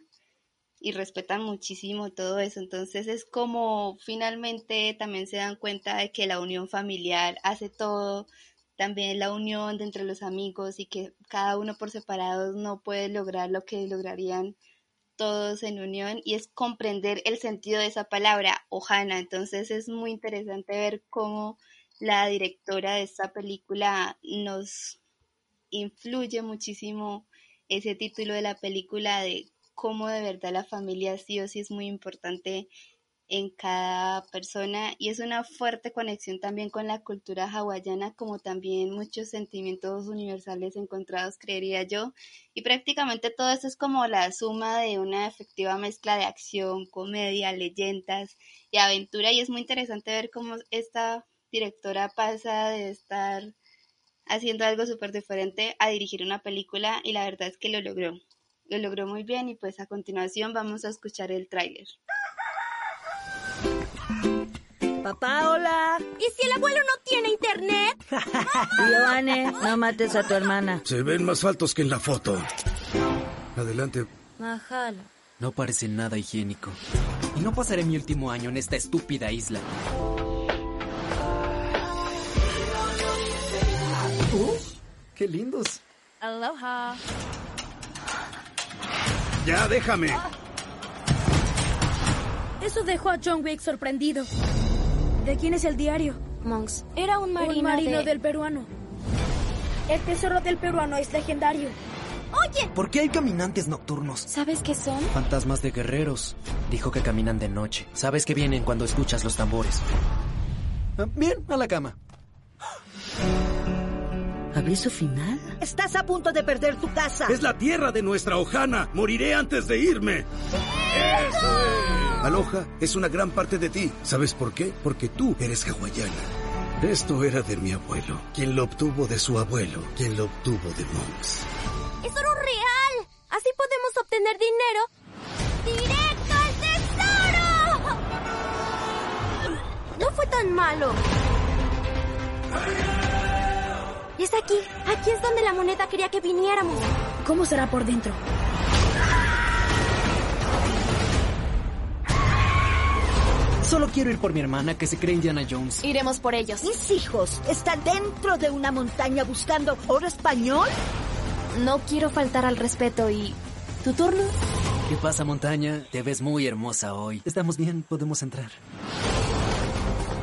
y respetan muchísimo todo eso. Entonces es como finalmente también se dan cuenta de que la unión familiar hace todo, también la unión de entre los amigos y que cada uno por separado no puede lograr lo que lograrían todos en unión y es comprender el sentido de esa palabra, Ojana. Entonces es muy interesante ver cómo la directora de esta película nos influye muchísimo ese título de la película de cómo de verdad la familia sí o sí es muy importante en cada persona y es una fuerte conexión también con la cultura hawaiana como también muchos sentimientos universales encontrados creería yo. Y prácticamente todo esto es como la suma de una efectiva mezcla de acción, comedia, leyendas y aventura y es muy interesante ver cómo esta directora pasa de estar haciendo algo súper diferente a dirigir una película y la verdad es que lo logró. Lo logró muy bien y pues a continuación vamos a escuchar el tráiler. Papá, hola. ¿Y si el abuelo no tiene internet? Joanne, no mates a tu hermana. Se ven más altos que en la foto. Adelante. Majalo. No parece nada higiénico. Y no pasaré mi último año en esta estúpida isla. ¡Qué lindos! Aloha. Ya, déjame. Eso dejó a John Wick sorprendido. ¿De quién es el diario? Monks. Era un marino, un marino de... del peruano. El tesoro del peruano es legendario. ¡Oye! ¿Por qué hay caminantes nocturnos? ¿Sabes qué son? Fantasmas de guerreros. Dijo que caminan de noche. Sabes que vienen cuando escuchas los tambores. Ah, Bien, a la cama. ¿Aviso final? Estás a punto de perder tu casa. Es la tierra de nuestra Ojana. Moriré antes de irme. ¡Eso es! Aloha es una gran parte de ti. ¿Sabes por qué? Porque tú eres hawaiana. Esto era de mi abuelo, quien lo obtuvo de su abuelo, quien lo obtuvo de Monks. ¡Es oro real! Así podemos obtener dinero directo al tesoro. No fue tan malo. Es aquí. Aquí es donde la moneda quería que viniéramos. ¿Cómo será por dentro? Solo quiero ir por mi hermana que se cree Indiana Jones. Iremos por ellos. Mis hijos están dentro de una montaña buscando oro español. No quiero faltar al respeto y... ¿Tu turno? ¿Qué pasa, montaña? Te ves muy hermosa hoy. Estamos bien, podemos entrar.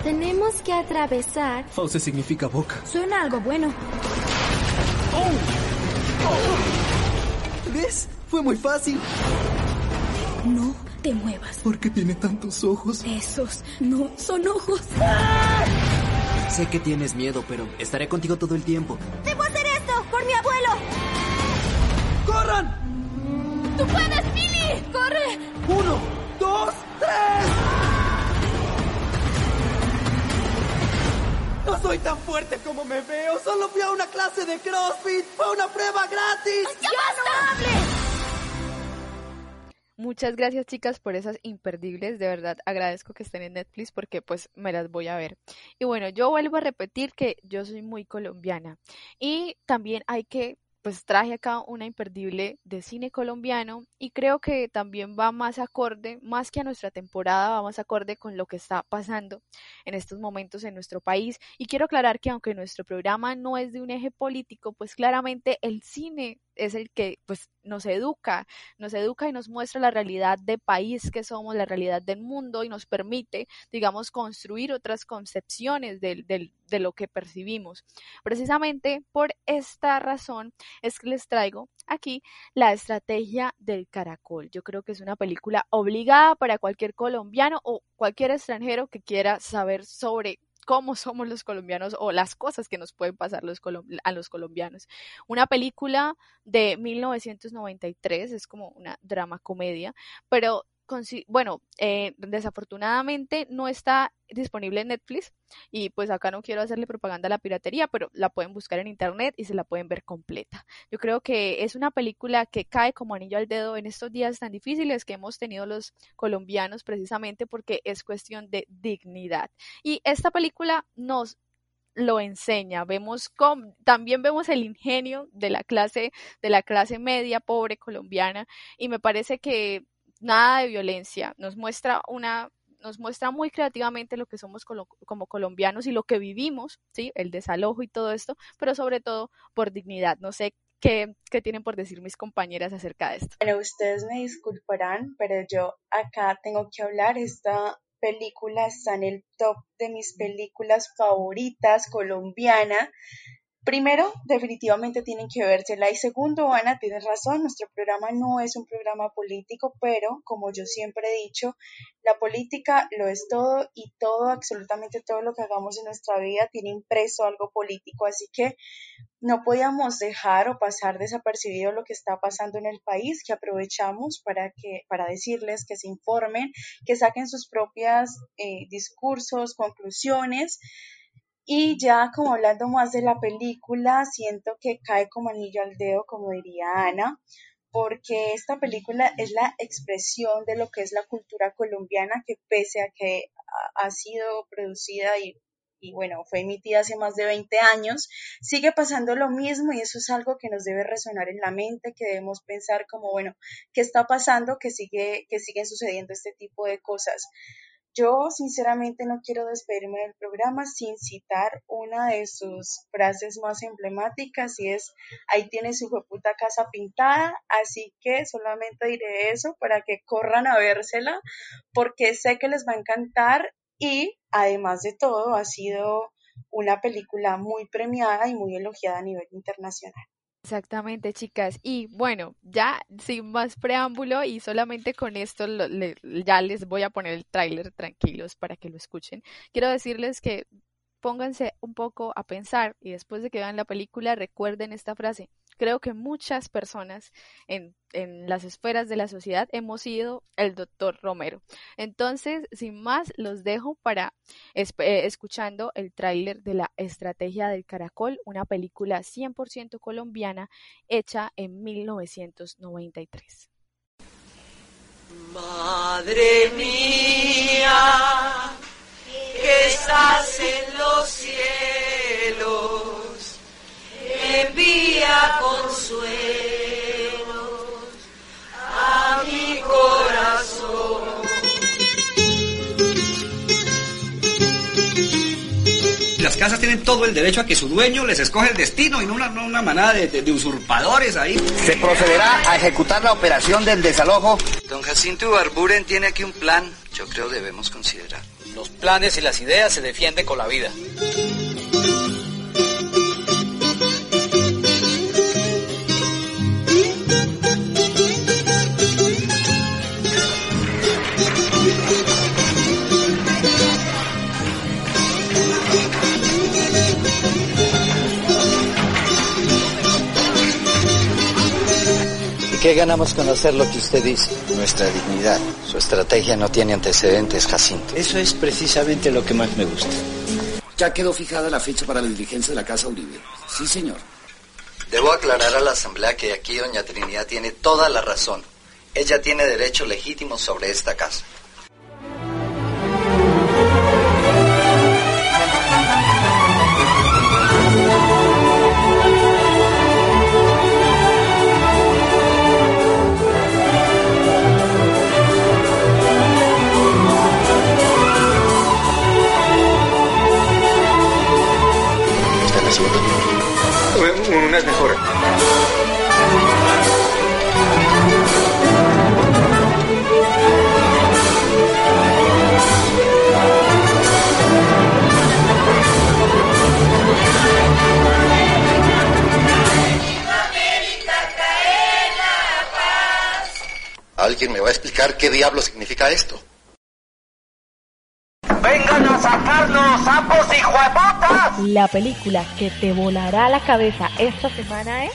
Tenemos que atravesar... Fauce significa boca. Suena algo bueno. ¿Ves? Fue muy fácil. No te muevas. ¿Por qué tiene tantos ojos? Esos no son ojos. Sé que tienes miedo, pero estaré contigo todo el tiempo. ¡Debo hacer esto! ¡Por mi abuelo! ¡Corran! ¡Tú puedes, Billy! ¡Corre! ¡Uno, dos, tres! No soy tan fuerte como me veo. Solo fui a una clase de CrossFit. Fue una prueba gratis. ¡Ya, no hables! Muchas gracias chicas por esas imperdibles, de verdad agradezco que estén en Netflix porque pues me las voy a ver. Y bueno, yo vuelvo a repetir que yo soy muy colombiana y también hay que pues traje acá una imperdible de cine colombiano y creo que también va más acorde, más que a nuestra temporada, va más acorde con lo que está pasando en estos momentos en nuestro país. Y quiero aclarar que aunque nuestro programa no es de un eje político, pues claramente el cine es el que pues nos educa, nos educa y nos muestra la realidad de país que somos, la realidad del mundo y nos permite, digamos, construir otras concepciones del, de lo que percibimos. Precisamente por esta razón es que les traigo aquí la estrategia del caracol. Yo creo que es una película obligada para cualquier colombiano o cualquier extranjero que quiera saber sobre cómo somos los colombianos o las cosas que nos pueden pasar los a los colombianos. Una película de 1993, es como una drama comedia, pero bueno, eh, desafortunadamente no está disponible en Netflix y pues acá no quiero hacerle propaganda a la piratería, pero la pueden buscar en internet y se la pueden ver completa. Yo creo que es una película que cae como anillo al dedo en estos días tan difíciles que hemos tenido los colombianos precisamente porque es cuestión de dignidad. Y esta película nos lo enseña. Vemos cómo, también vemos el ingenio de la clase, de la clase media pobre colombiana, y me parece que nada de violencia, nos muestra una nos muestra muy creativamente lo que somos como colombianos y lo que vivimos, ¿sí? El desalojo y todo esto, pero sobre todo por dignidad. No sé qué, qué tienen por decir mis compañeras acerca de esto. Bueno, ustedes me disculparán, pero yo acá tengo que hablar. Esta película está en el top de mis películas favoritas colombiana. Primero, definitivamente tienen que vérsela. Y segundo, Ana, tienes razón, nuestro programa no es un programa político, pero como yo siempre he dicho, la política lo es todo y todo, absolutamente todo lo que hagamos en nuestra vida tiene impreso algo político. Así que no podíamos dejar o pasar desapercibido lo que está pasando en el país, que aprovechamos para, que, para decirles que se informen, que saquen sus propios eh, discursos, conclusiones y ya como hablando más de la película, siento que cae como anillo al dedo, como diría Ana, porque esta película es la expresión de lo que es la cultura colombiana, que pese a que ha sido producida y, bueno, fue emitida hace más de 20 años, sigue pasando lo mismo y eso es algo que nos debe resonar en la mente, que debemos pensar como, bueno, ¿qué está pasando? Que sigue, que siguen sucediendo este tipo de cosas. Yo sinceramente no quiero despedirme del programa sin citar una de sus frases más emblemáticas y es, ahí tiene su puta casa pintada, así que solamente diré eso para que corran a vérsela porque sé que les va a encantar y además de todo ha sido una película muy premiada y muy elogiada a nivel internacional. Exactamente, chicas. Y bueno, ya sin más preámbulo y solamente con esto ya les voy a poner el tráiler tranquilos para que lo escuchen. Quiero decirles que pónganse un poco a pensar y después de que vean la película recuerden esta frase. Creo que muchas personas en, las esferas de la sociedad hemos sido el doctor Romero. Entonces, sin más, los dejo para eh, escuchando el tráiler de La Estrategia del Caracol, una película 100% colombiana hecha en 1993. Madre mía que estás en los cielos, envía consuelo a mi corazón. Las casas tienen todo el derecho a que su dueño les escoge el destino y no una, una manada de, de, usurpadores ahí. Se procederá a ejecutar la operación del desalojo. Don Jacinto Barburen tiene aquí un plan, yo creo debemos considerar. Los planes y las ideas se defienden con la vida. ¿Qué ganamos con hacer lo que usted dice? Nuestra dignidad. Su estrategia no tiene antecedentes, Jacinto. Eso es precisamente lo que más me gusta. Ya quedó fijada la fecha para la diligencia de la Casa Uribe. Sí, señor. Debo aclarar a la Asamblea que aquí doña Trinidad tiene toda la razón. Ella tiene derecho legítimo sobre esta casa. Diablo significa esto? ¡Vengan a sacarnos, sapos y juepotas! La película que te volará la cabeza esta semana es...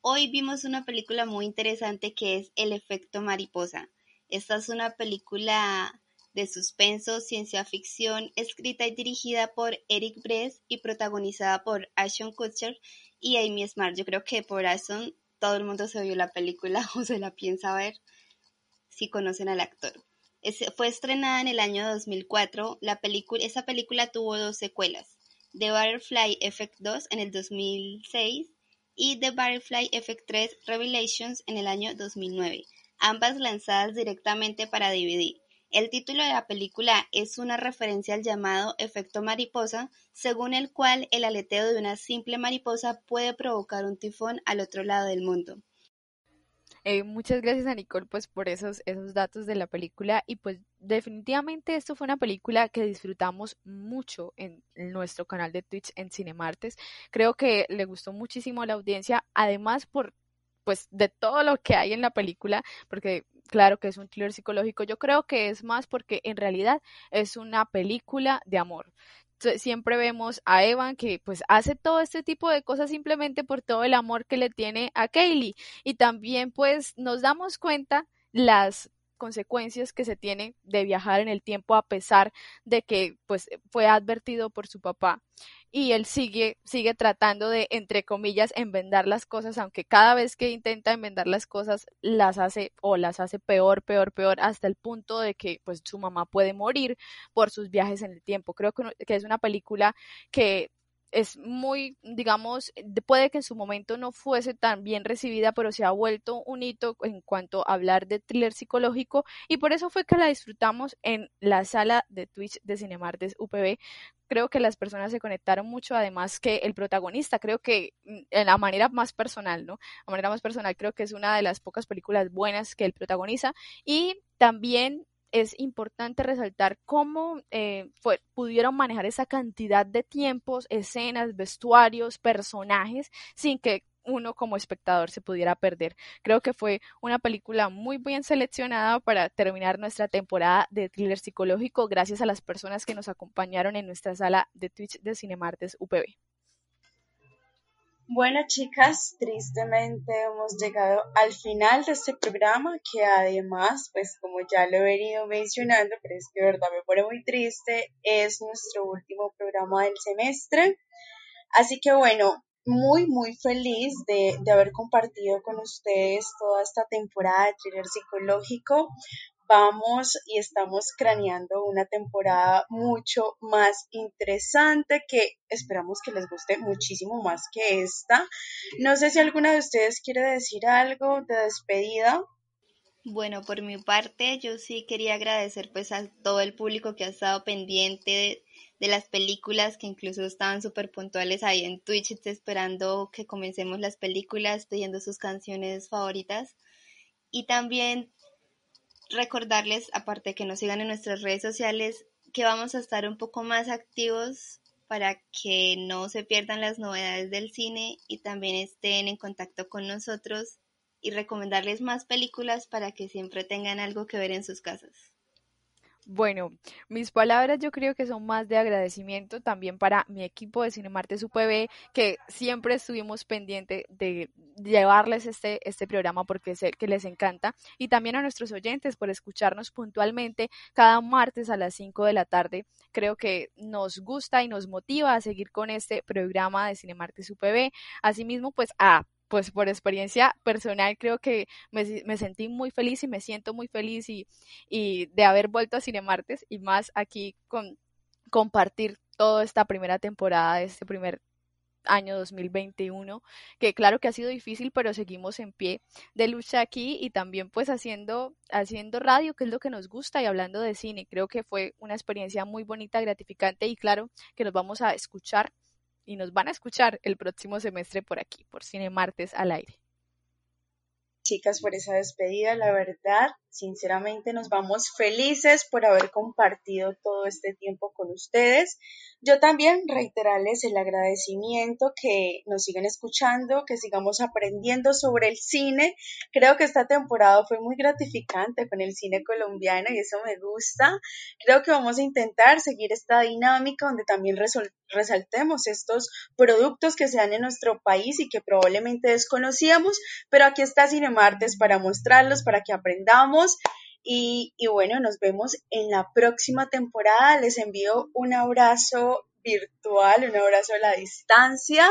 Hoy vimos una película muy interesante que es El efecto mariposa. Esta es una película de suspenso, ciencia ficción, escrita y dirigida por Eric Bress y protagonizada por Ashton Kutcher y Amy Smart. Yo creo que por Ashton todo el mundo se vio la película o se la piensa ver si conocen al actor fue estrenada en el año 2004. La película, esa película tuvo dos secuelas, The Butterfly Effect 2 en el 2006 y The Butterfly Effect 3 Revelations en el año 2009, ambas lanzadas directamente para DVD. El título de la película es una referencia al llamado efecto mariposa, según el cual el aleteo de una simple mariposa puede provocar un tifón al otro lado del mundo. Eh, muchas gracias a Nicole pues por esos, esos datos de la película y pues definitivamente esto fue una película que disfrutamos mucho en, nuestro canal de Twitch en Cinemartes. Creo que le gustó muchísimo a la audiencia, además por pues de todo lo que hay en la película, porque claro que es un thriller psicológico, yo creo que es más porque en realidad es una película de amor siempre vemos a Evan que pues hace todo este tipo de cosas simplemente por todo el amor que le tiene a Kaylee. Y también pues nos damos cuenta las consecuencias que se tiene de viajar en el tiempo a pesar de que pues fue advertido por su papá. Y él sigue sigue tratando de entre comillas enmendar las cosas aunque cada vez que intenta enmendar las cosas las hace o las hace peor peor peor hasta el punto de que pues su mamá puede morir por sus viajes en el tiempo. Creo que, que es una película que es muy, digamos, puede que en su momento no fuese tan bien recibida, pero se ha vuelto un hito en cuanto a hablar de thriller psicológico y por eso fue que la disfrutamos en la sala de Twitch de Cinemartes UPB. Creo que las personas se conectaron mucho, además que el protagonista, creo que mm, en la manera más personal, ¿no? La manera más personal, creo que es una de las pocas películas buenas que él protagoniza y también es importante resaltar cómo eh, pudieron manejar esa cantidad de tiempos, escenas, vestuarios, personajes, sin que uno como espectador se pudiera perder. Creo que fue una película muy bien seleccionada para terminar nuestra temporada de thriller psicológico gracias a las personas que nos acompañaron en nuestra sala de Twitch de Cinemartes UPB. Bueno, chicas, tristemente hemos llegado al final de este programa, que además, pues como ya lo he venido mencionando, pero es que de verdad me pone muy triste, es nuestro último programa del semestre. Así que bueno, muy, muy feliz de, de haber compartido con ustedes toda esta temporada de thriller psicológico vamos y estamos craneando una temporada mucho más interesante que esperamos que les guste muchísimo más que esta. No sé si alguna de ustedes quiere decir algo de despedida. Bueno, por mi parte, yo sí quería agradecer pues a todo el público que ha estado pendiente de, las películas, que incluso estaban súper puntuales ahí en Twitch, esperando que comencemos las películas, pidiendo sus canciones favoritas. Y también recordarles, aparte que nos sigan en nuestras redes sociales, que vamos a estar un poco más activos para que no se pierdan las novedades del cine y también estén en contacto con nosotros y recomendarles más películas para que siempre tengan algo que ver en sus casas. Bueno, mis palabras yo creo que son más de agradecimiento también para mi equipo de Cinemartes UPB, que siempre estuvimos pendientes de llevarles este, este programa porque sé que les encanta, y también a nuestros oyentes por escucharnos puntualmente cada martes a las 5 de la tarde. Creo que nos gusta y nos motiva a seguir con este programa de Cinemartes UPB. Asimismo, pues a pues por experiencia personal creo que me, sentí muy feliz y me siento muy feliz y, y de haber vuelto a Cinemartes y más aquí con compartir toda esta primera temporada de este primer año 2021, que claro que ha sido difícil, pero seguimos en pie de lucha aquí y también pues haciendo, haciendo radio, que es lo que nos gusta y hablando de cine. Creo que fue una experiencia muy bonita, gratificante y claro que nos vamos a escuchar y nos van a escuchar el próximo semestre por aquí, por Cine Martes al aire. Chicas, por esa despedida, la verdad, sinceramente nos vamos felices por haber compartido todo este tiempo con ustedes. Yo también reiterarles el agradecimiento que nos sigan escuchando, que sigamos aprendiendo sobre el cine. Creo que esta temporada fue muy gratificante con el cine colombiano y eso me gusta. Creo que vamos a intentar seguir esta dinámica donde también resaltemos estos productos que se dan en nuestro país y que probablemente desconocíamos, pero aquí está Cinemartes para mostrarlos, para que aprendamos y, bueno, nos vemos en la próxima temporada. Les envío un abrazo virtual, un abrazo a la distancia.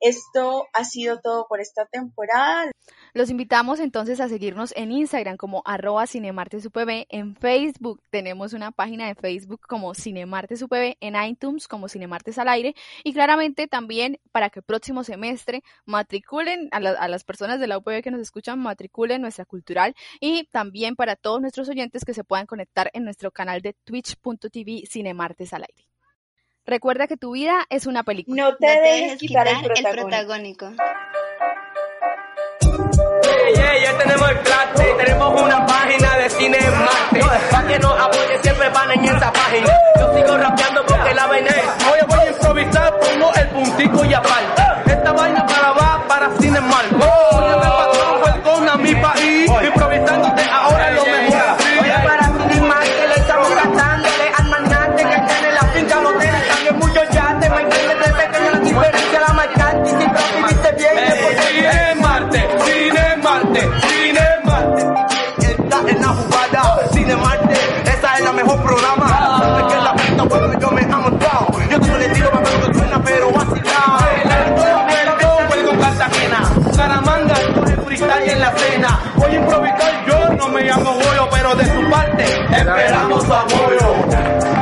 Esto ha sido todo por esta temporada. Los invitamos entonces a seguirnos en Instagram como arroba cinemartesupb, en Facebook tenemos una página de Facebook como cinemartesupb, en iTunes como Cinemartes al aire y claramente también para que el próximo semestre matriculen a, a las personas de la UPB que nos escuchan, matriculen nuestra cultural y también para todos nuestros oyentes que se puedan conectar en nuestro canal de twitch.tv Cinemartes al aire. Recuerda que tu vida es una película. No te, dejes, quitar, el protagónico. Ya tenemos el plate, tenemos una página de cine en Marte. Para que nos apoye siempre van en esa página. Yo sigo rapeando porque la vaina es. Hoy voy a improvisar, pongo el puntico y aparte. Esta vaina para va para cine mal. Voy a ver patrón, con a mi país. Improvisándote ahora lo mejor. Oye, para cine mal que le estamos gastándole al magnate que tiene la finca motel. También muchos yates, me entiendes de pequeña la diferencia, la marcante. Y si tú viviste bien, Cine Marte, Cine Marte. Está en la jugada, Cine Marte, esa es la mejor programa. Sabes que la puta cuando yo me he montado. Yo solo le tiro para que suena, pero vacilado. El con Cartagena, Caramanga, el freestyle en la cena. Voy a improvisar yo, no me llamo Goyo, pero de su parte esperamos apoyo.